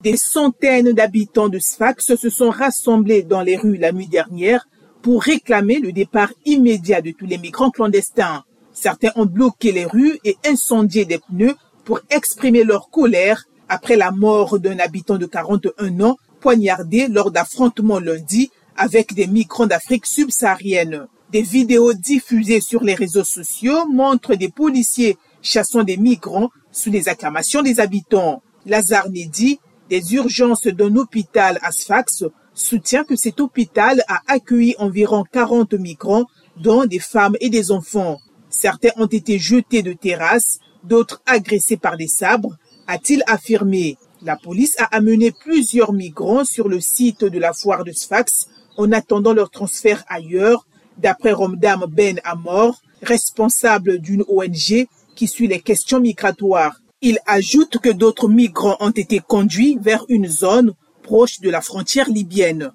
Des centaines d'habitants de Sfax se sont rassemblés dans les rues la nuit dernière pour réclamer le départ immédiat de tous les migrants clandestins. Certains ont bloqué les rues et incendié des pneus pour exprimer leur colère après la mort d'un habitant de 41 ans poignardé lors d'affrontements lundi avec des migrants d'Afrique subsaharienne. Des vidéos diffusées sur les réseaux sociaux montrent des policiers chassant des migrants sous les acclamations des habitants. Lazare Nedi, des urgences d'un hôpital à Sfax, soutient que cet hôpital a accueilli environ 40 migrants, dont des femmes et des enfants. Certains ont été jetés de terrasses, d'autres agressés par des sabres, a-t-il affirmé. La police a amené plusieurs migrants sur le site de la foire de Sfax en attendant leur transfert ailleurs, d'après Romdam Ben Amor, responsable d'une ONG qui suit les questions migratoires. Il ajoute que d'autres migrants ont été conduits vers une zone proche de la frontière libyenne.